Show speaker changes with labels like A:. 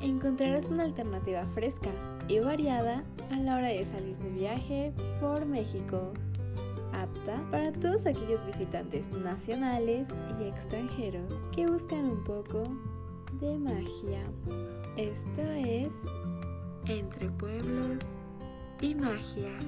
A: encontrarás una alternativa fresca y variada a la hora de salir de viaje por México, apta para todos aquellos visitantes nacionales y extranjeros que buscan un poco de magia. Esto es Entre Pueblos y Magia.